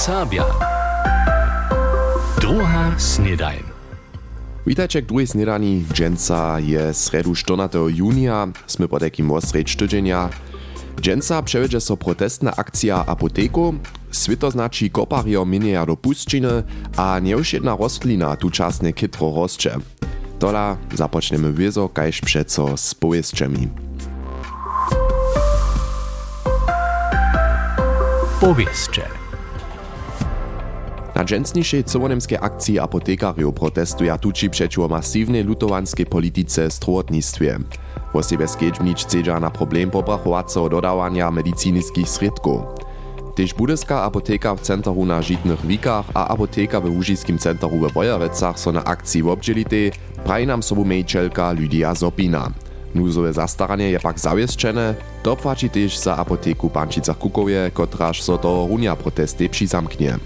Sabia. Druga snedajn. Witajcie k drugiej snedani. Dżęca je sredu 14 junia. Sme po takim osredź tydzienia. Dżęca przewiedzie so protestna akcja apoteku. Svitoznači kopario minieja do puszczyny, a nie już jedna rostlina tu czasne kytro roscze. Tola zapoczniemy wiezo, kajż przeco z powieściami. Powieście. Na dżęsniejszej cowonemskiej akcji apotekario protestuja tuci przeciwko masywnej lutowanskiej polityce strowotnictwie. Wosebie skedźmnić chcedza na problem pobrachowaco dodawania medicinickich środków. Tež budyska apoteka w centru na Žitnych Wikach a apoteka w Łužiskim centru we Wojerecach so na akcji obdzielite, praji nam sobu mejčelka Lydia Zopina. Nuzowe zastaranie je pak zawieszczene, dopłaci też za apoteku Pančica Kukowie, kotraż so runia protesty przyzamknie.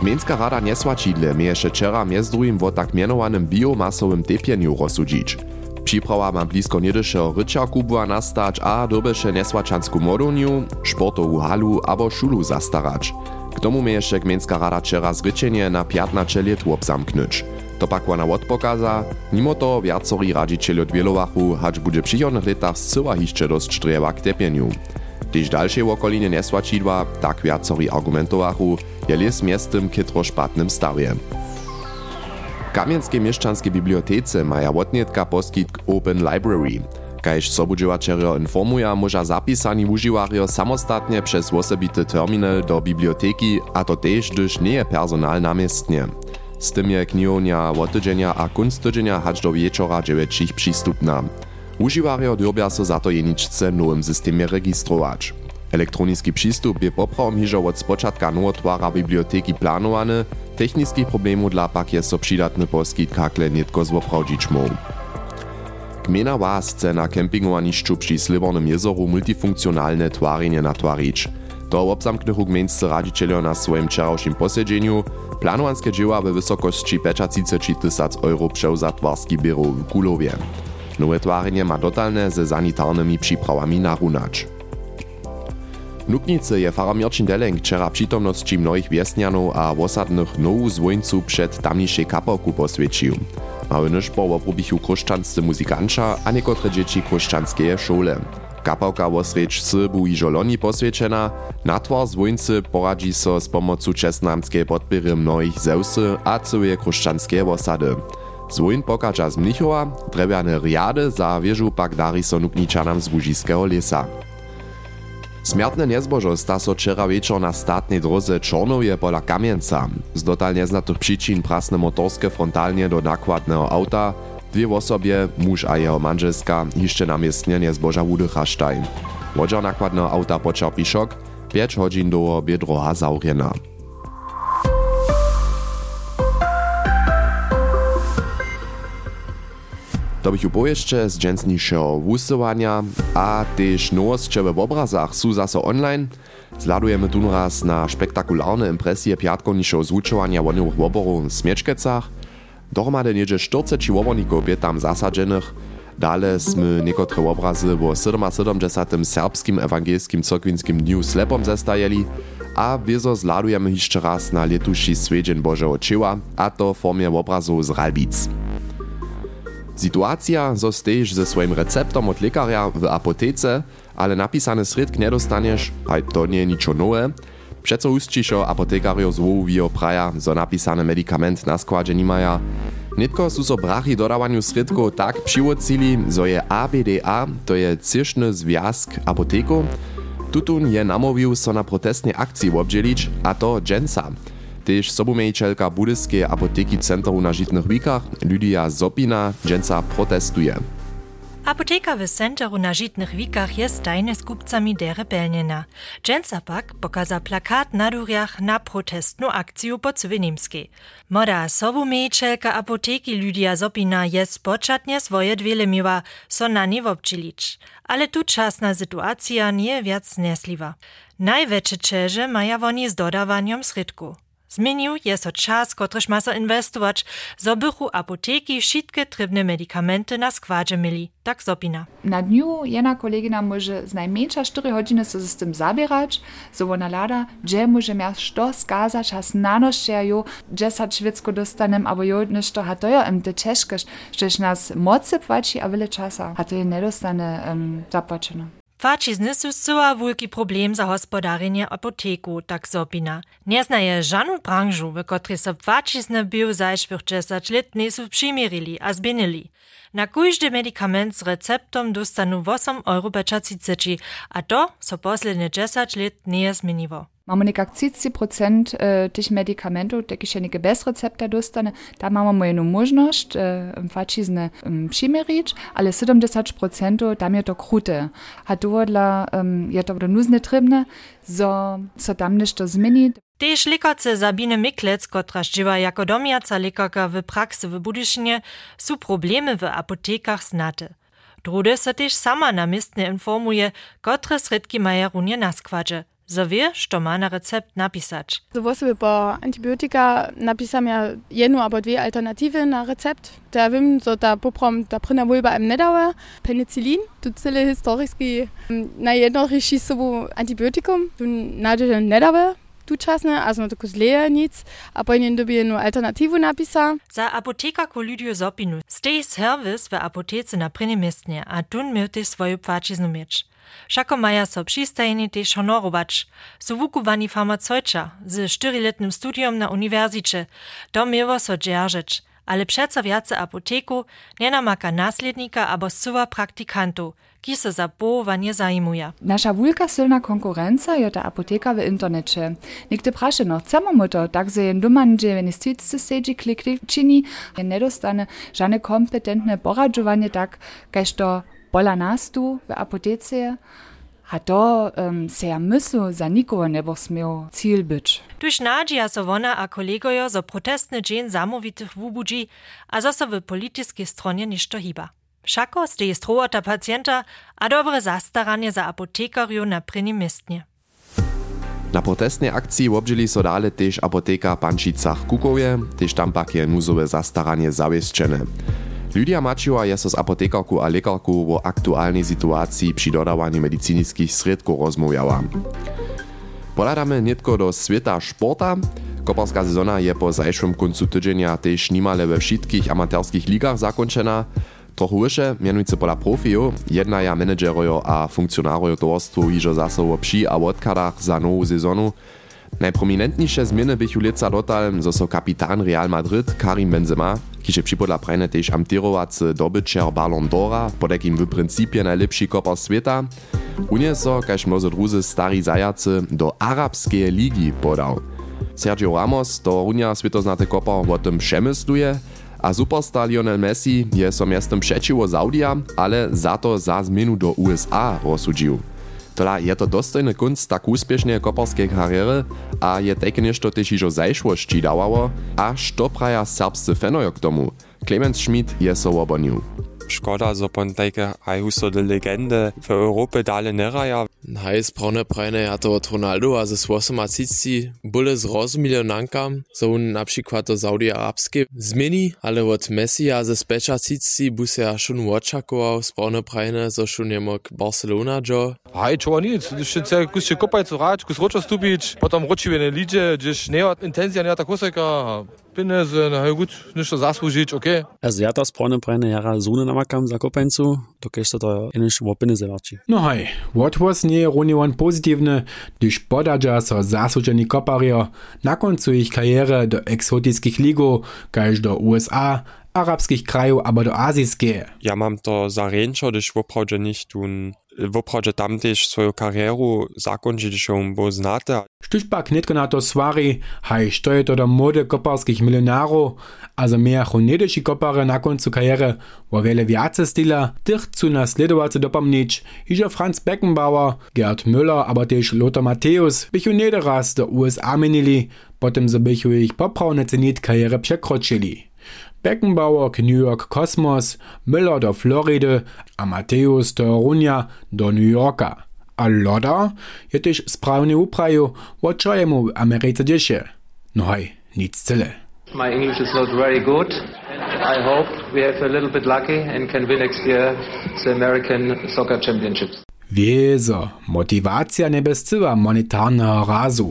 Gmieńska rada Niesłačidle mieješe wczera między drugim o tak mianowanym biomasowym tepieniu rozsudzić. Przyprawa ma blisko niedyšeho ryczaku była nastać a dobeše nesłačansku modowniu, sportową halu abo szulu zastarać. K tomu mieješe gmieńska rada wczera zryczenie na 15 lat obzamknąć. To pak ona odpokaza, mimo to wiacori radzicieli odwielowachu, hacz bude w przychodnych latach zcyła hiszcze dość strzewa k tepieniu. Gdyż dalsze okolinie nesłačidła, tak wiacori argumentowachu, je les miestem kytro szpatnym stawie. Kamieńskiej mieszczanskie bibliotece maja wotnietka poskitk Open Library. Kajż sobudźiwačerjo informuja, może zapisani używarjo samostatnie przez osobity terminal do biblioteki, a to też, gdyż nie je personal namiestnie. Z tym je knihownia wotydzenia a kunstydzenia hacz do wieczora dziewięcich przystupna. Używarjo dyrbia so za to jeniczce nowym systemie registrować. Elektroniski przystup je poprawom hižo od spočatka nowotwara biblioteki planowany, technickich problemów dla pak je so przydatny poskit kakle nitko zwoprawdzić mógł. Gmina Was chce na kempingowanišću przy Slibornym jezoru multifunkcjonalne twarjenje natwarić. To obzamknych gmieńscy radzicielio na swoim wczorajszym posiedzeniu planowanskie dzieła we wysokości 35 tysac euro przewza twarski biuro w Kulowie. Nowe twarjenje ma dotalne ze sanitarnymi przyprawami narunać. Nuknicy je fara Mirčin Deleng wczera przytomności mnohich wiesnianów a wosadnych nowu zwojńców przed tamniejszej kapałku poswiecił. Mały nyszpo woprobichu kruszczanscy muzykancza, a niekotre dzieci kruszczanskie szole. Kapałka wosrecz Syrbu i Żoloni poswieczena, na twar zwojńcy poradzi so z pomocą czesnamskiej podpiery mnohich zeusy a całe kruszczanskie wosady. Pokaża z Mnichowa, drewiane riady za wieżu pak dari so nukniczanam z Łužiskiego lesa. Smiertne niezbożo sta so wczera wieczor na statnej drodze Czornowie pola Kamieńca. Z dotal nieznatych przyczyn prasne motorskie frontalnie do nakładnego auta, dwie osobie, muž a jeho manželska, jeszcze namiestnie niezboża wudychasztaj. Wodziar nakładnego auta poczerpi szok, 5 godzin do biedroha zaurjena. To bych upojeszcze z dżęsniejszego wusywania, a też nowostcze w obrazach są zaso online. Zladujemy tu raz na spektakularne impresje piatkowniszego zvučovania wonnych woborów w Smieczkecach. Dohromady niedzie 40 woborników bie tam zasadzenych. Dale sme niekotre obrazy o 77. serbskim ewangelskim cokwinskim dniu slepom zestajeli, a wiezo zladujemy jeszcze raz na letuši Swiedzień Bożego Cieła, a to w formie obrazów z Ralbic. Sytuacja zostajesz ze swoim receptom od lekarza w apotece, ale napisane sredk nie dostaniesz, a to nie niczo nowe. Przeco ustciszo apotekario zwołowio praja, zo napisane medikament na składzie nie maja. Nitko su so brachy dodawaniu sredków tak przywocili, zo je ABDA, to je ciszny związk apoteku, tutun je namowił so na protestnej akcji obdzielić, a to dżęca. Tež sobomejčelka Budyskiej apoteki Centru na Žitnych Wikach Lydia Zopina dżęca protestuje. Apoteka w Centru na Žitnych Wikach jest tajne z kupcami dere. Dżęca pak pokaza plakat na durjach na protestną akcję po Cywinimskiej. Moda sobomejčelka apoteki Lydia Zopina jest poczatnie swoje dwiele miła, so na nie. Ale tu czasna sytuacja nie wiac nesliwa. Największe czerze maja woni z dodawaniem sredku. Zmienił je so czas, kotryż ma so inwestować, zo bychu apoteki wszystkie trybne medikamenty na składzie mieli, tak zopina. Na dniu jedna kolegina może z najmniejsza 4 godziny z tym zabierać, so ona lada, gdzie może miał što skazać, a znanoście jo, gdzie sa czwiecko dostanem, albo jo nešto, a to im te ciężko, żeś nas mocy płaci, a wiele czasa, a to je nedostane um. Fačizny su zcela wielki problem za gospodarenje apoteku, tak zopina. Nie znaje żadną branżu, w której so fačizny był zajszwych 10 lat nie su przymirili a zbienili. Na każdy medikament z receptom dostanu 8 euro bečaciceči, a to so posledne 10 lat nie zmieniło. Mamonik ak 70 äh, tých medikamentov, takých nejaké bez recepta dostane, tam máme jednu možnosť, im fačizne um, přimerič, ale 70 tam je to krute. A ähm, um, je to nuzne trebne, so, so tam nešto zmeni. Tež lekarce Sabine Miklec, kotra Jiva jako Zalikaka, lekarka Praxe, praksi v Budišinje, Probleme problémy v apotekách znate. Drude sa tež sama na mistne informuje, kotre Ritki maja runje naskvadže. Składzie. So wie, što ma na recept napisać. So sobie po antibiotika napisam ja jednu albo dwie alternatywy na recept. Da wiem, so da poprom da pryna wulba im nedauer, penicillin, tu cyle historyjski na jedno ryši sobu antibiotikum, tu nadzie nedauer, tučasne, also no tako zleje nic, a po jednej dobie jednu alternativu napisa. Za apotekarku Lydiu Zopinu stej servis w apotece na prynie miestnie, a tun myrte swoju płaciznu mieć. Šako maja so přistajeni tež honorować. Su wukowani farmaceuta z štyriletnym studium na uniwersycie. To mieło so dzierżyć. Ale przeco wiace apoteku nie namaka naslednika abo suwa praktikantu, ki se za połowanie zajmuje. Nasza wielka silna konkurencja je ta apoteka w internecie. Nigdy prasze no, chcemy mu to, tak że jen doma gdzie w instytucji siedzi, klikli czyni, je nie dostane żadne kompetentne poradzowanie tak, kaž to pola nas tu w apotece, a to um, se ja myslu za nikogo ne bo smel cilj być. Tuż nadzieja so wona a kolegojo zo protestny dzień zamówitych wubudzi, a zo so w politycznej stronie ništo hiba. Šako ste strowata pacjenta, a dobre zastaranie za apotekariu na pryni miestnie. Na protestnej akcji obdźeli so dale też apoteka Pančicach Kukowie, też tam pak je nuzowe zastaranie zawieszczene. Ľudia mačia je sa s apotekalkou a lekárkou o aktuálnej situácii pri dodávaní medicínických sredkov rozmújala. Poľadáme netko do sveta športa, Koparská sezona je po zajšom koncu tydzenia tež nimale we všetkých amatérských ligách zakončená. Trochu vyššie, mienujúce podľa profiu, jednaja manažerojo a funkcionárojo tovarstvu, hižo zasovo pši a odkadách za novú sezonu, Najprominentniejsze zmiany bychu leca dotal, zo so kapitan Real Madrid Karim Benzema, kiže připodla prajne tež amtirovacy dobyčer Ballon d'Ora, pod jakim w principie najlepszy kopar świata, unieso, kaž mnozo druzy stari zajacy, do arabskie ligi podał. Sergio Ramos, to runia światoznaty kopar, o tym przemysluje, a superstar Lionel Messi je so miastem przeciwo Saudia, ale za to za zmienu do USA rozsudził. Tola je to dostojny kunst tak úspěšnej koparskej kariéry a je také nešto tež ižo zajšłości dawało, a što praja serbscy fenojo k tomu. Clemens Schmidt je so obonił. Škoda, zo pon tajke aj huso de legende v Europie dale neraja. Haj sprawne prajne a to od Ronaldo a ze 88 byle zrozumieli nanka, zo on na przykład to Saudi Arabskie zmieni, ale od Messi a ze specza cici bu se a šun očakoval sprawne prajne, zo šun je mok Barcelona jo. Haj, čova nic, še se kus še kopaj curać, kus ročo stupić, potem ročive ne lidzie, gdzieś nie intenzja nie tak koseka, pieniądze, no gut, ništo zasłużyć, okej. Okay. Also ja to sprawne prajne jara zune namakam za kopeńcu, to kež to to iniš wo pieniądze warci. No hej, odwos nie runiowan pozytywny, gdyż podadża so zasłużeni kopario na końcu ich kariery do eksotyckich ligów, kaž do USA, arabskich krajów, albo do azijskie. Ja mam to za ręczo, gdyż woprawdzie nicht tun, woprawdzie tam też swoją karierę zakończyć się, bo znate. Štuž pak netko na to svari, haj što je to do mode koparskich milionarów, a za mehr chonedeši kopare na koncu kariere wo wiele viace stila, tych cu nasledovace dopomnieć, iżo Franz Beckenbauer, Gerd Müller, aber też Lothar Matthäus, bychu nederaz do USA minili, potem so bychu ich poprawne cenit karierę przekroczyli. Beckenbauer New York Cosmos, Müller do Floride, a Matthäus do Runia do New Yorka. A Loda je też sprawnie upraju, o čo je mu w Ameryce dzieje. No hej, nic cyle. My English is not very good. I hope we have a little bit lucky and can win next year the American Soccer Championships. Wiezo, motiwacja nie bezcyła monetarnego razu.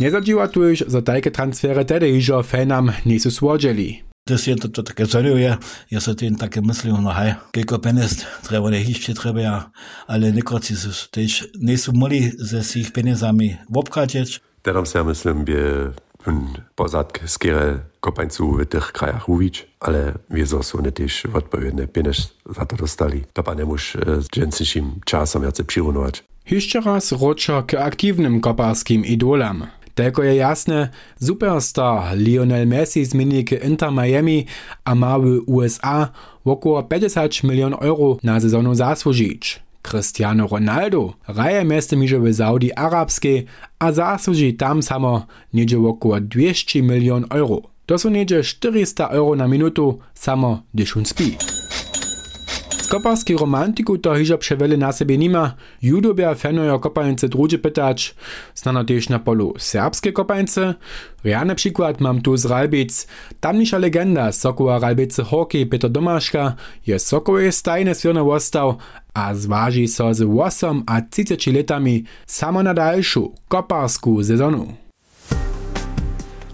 Nie zadziła tuż, że takie transfery tedy iżo fenam nie są słodzili. Das je to, to také zaujímavé, ja sa tým také myslím, no hej, keľko peniaz treba ešte treba, ale nekroci sú tiež, nie sú mali ze svých peniazami obkrátiť. Teraz ja myslím, by pozadk skierę kopańcu w tych krajach uwić, ale wiedzą są nie też odpowiednie pieniądze za to dostali. To pan nie musz z dżęsniejszym czasem jacy przyrunować. Jeszcze raz rocza k aktywnym koparskim idolam. Tylko je jasne, superstar Lionel Messi zmieni k Inter Miami a ma w USA około 50 milionów euro na sezonu zasłużyć. Cristiano Ronaldo raje meste miže w Saudi Arabskiej, a zasłuży tam samo niedzie około 200 milion euro. To są niedzie 400 euro na minutu samo, gdyż on spi. Koparski romantiku to hižo przewele na sobie nima. Judobia fenojo kopalnice drugie pytać. Znano też na polu serbskie kopalnice. Ja na przykład mam tu z Ralbic. Tamnisza legenda Sokoła Ralbice hockey Peter Domaszka je Sokołe stajne svirne wostał, a zważy so z 8 a 30 letami samo na dalszą koparską sezonu.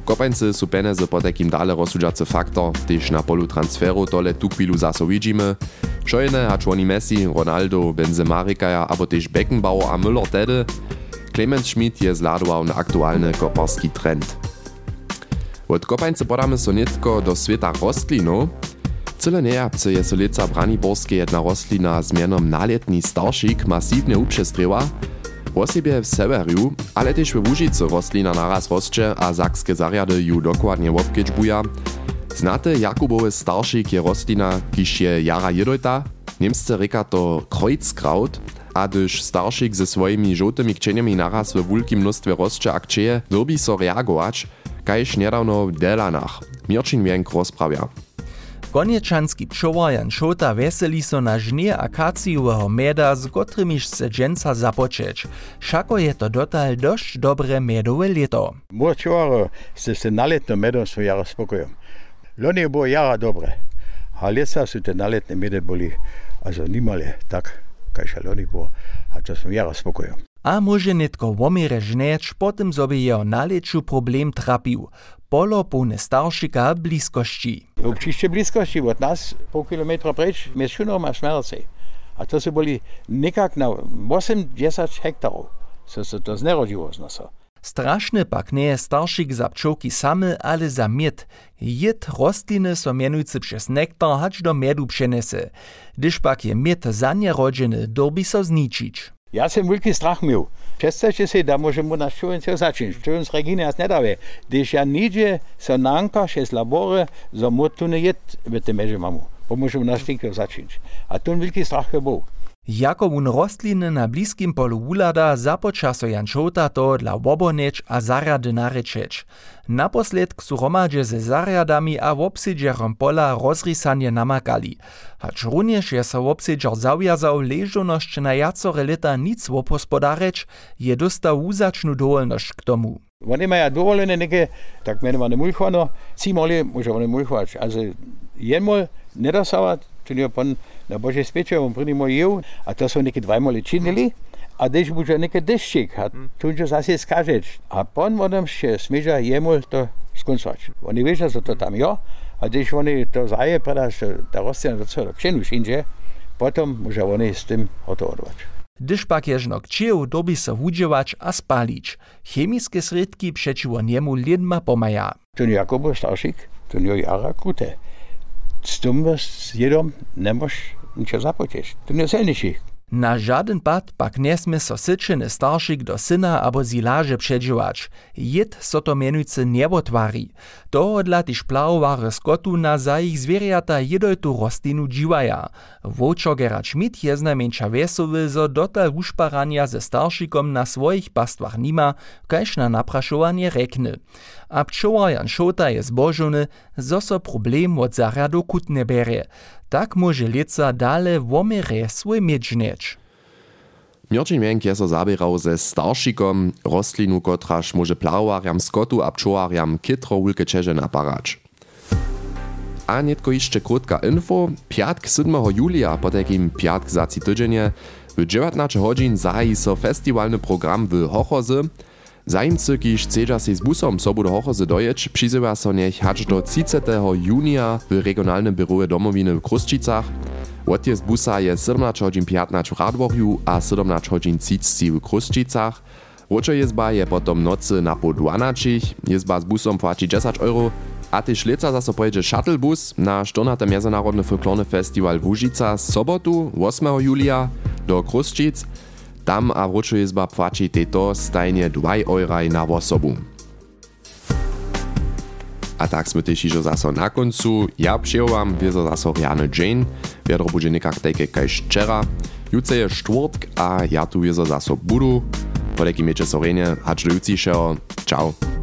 Kopańcy su peniaze po takim dale rozsudzacy faktor, gdyż na polu transferu tole tu chwilu zaso widzimy. Szojne a członi Messi, Ronaldo, Benzema rykaja, abo też Beckenbauer a Müller tedy. Clemens Schmidt je zladował na aktualny koparski trend. Od kopańcy podamy so nitko do świata rostlinów. Cyle nejapce je so lica braniborskie jedna rostlina z mianom naletni starszik masywnie uprzestryła, po sobie w Severiu, ale też w Łužicy roslina naraz rosće a zakskie zariady ju dokładnie obkedźbuja. Znate Jakubowy starszyk je roslina, kiż je jara jedojta, niemsce reka to Kreuzkraut, a gdyż starszyk ze swoimi żółtymi kcieniami naraz w wielkim mnóstwie rosće a kcieje, wyrbi so reagować, kajż niedawno w Delanach. Mirčin Wienk rozprawia. Konieczanski przełajan szota weseli so na żnie akacjowego meda z kotrymiż se dżęca zapoczeć. Szako je to dotal dość dobre medowe leto. Moczoro se se naletno medom są jara spokojem. Lonie było jara dobre, a lesa su te naletne medy boli, a nimale tak, kaj szaloni było, a to są jara spokojem. A może netko womire žneč, potem sobie jeho naleču problem trapił. Polo pełne staršika bliskości. Občište bliskości od nas pół kilometra precz, my szuną ma Szmerce. A to są byli nikak na 8-10 hektarów. Co się to znerodziło z nas. Straszny pak nie je staršik za pčołki same, ale za miet. Jed rostliny so mianujcy przez nektar hać do miedu przenese. Gdyż pak je miet za nie rodziny, dorbi so zničić. Jaz sem veliki strah imel. Često če se da možemo na šovince začeti, šovince regine jaz ne dave. Dež ja niđe, se nanka, še slabore, za motu ne jed, vete meže imamo. Pa možemo na štinke začeti. A to je veliki strah je bil. Jako wun rostliny na bliskim polu wulada započa so Jan Šota to dla woboneč a zarjady narečeć. Naposledk su romadže ze zarjadami a wobsidžerom pola rozrisanje namakali. Hač runjež je so wobsidžer zaujazał ležonosć na jacore leta nic wopospodareć, je dostał wuzačnu dovolnosť k tomu. Oni mają dovolene neke, tak menované mulchvano, cimoli môže oni mulchvať. Also jenmol nedosávať, to na Bože spečer, on první jev, a to sú neke dvajmoli činili, a když bude neke deščik, a tu čo zase skažeš. A pon vodom še smeža jemol to skoncovať. Oni vedia, že to tam jo, a když oni to zaje, predaš, ta rostlina do celého kšenu šinže, potom môže oni s tým hotovať. Gdyż pak jeżno kcieł dobi se hudziewać a spalić. Chemiske sredki przeciwo niemu lidma pomaja. To nie Jakobo Starszik, to nie jara krute. stumbas jedom ničo ničia To Tu neselniš ich. Na żaden pak nesme so syczeny staršik do syna abo zilaže předživač. Jed so to menujce nebotwari. To odla tiž plaware skotu na za ich zwierjata jedojtu rostlinu dživaja. Vočogera Schmidt je znamenča vesowy, zo dotal ušparania ze staršikom na svojich pastwach nima, kaž na naprašovanie rekne. A pčovar Jan Šota je zbožony, zo so problem od zarjadu kutne bere. Tak może leca dale womere swój mieć Mierčin Mienk je so zabierał ze starszikom rostlinu, kotraż może plałariam skotu a pčołariam kitro wulke čeže naparać. A netko jeszcze krótka info. Piatk 7. julia, po takim piatk za tydzienie, w 19 godzin zahají so festiwalny program w Hochozy. Zajimcy, kiż chcedza się z busom sobu do Hochozy dojeć, przyzywa so niech hacz do 30. junia w regionalnym biurze domowiny w Kruszczycach. Odjezd busa je 17 godzin 15 w Radworju a 17 godzin 30 w Kruszczycach. Ročo jezba je potom nocy na po 12, jezba z busom płaci 10 euro, a tyž leca zaso pojedzie shuttlebus na 14. Międzynarodny folklorny festiwal w Łużyca z sobotu 8 julia do Kruszczyc. Tam a Ročo jezba płaci teto stajnie 2 euraj na osobu. A tak sme tež ižo zaso na koncu. Ja přejovam, wieso zaso Riane Jane. Wiadro bude nekak tajke kaj včera. Juce je štvrtk a ja tu wieso zaso budu. Po takim meče sorenie, hač do jucišeho. Ciao.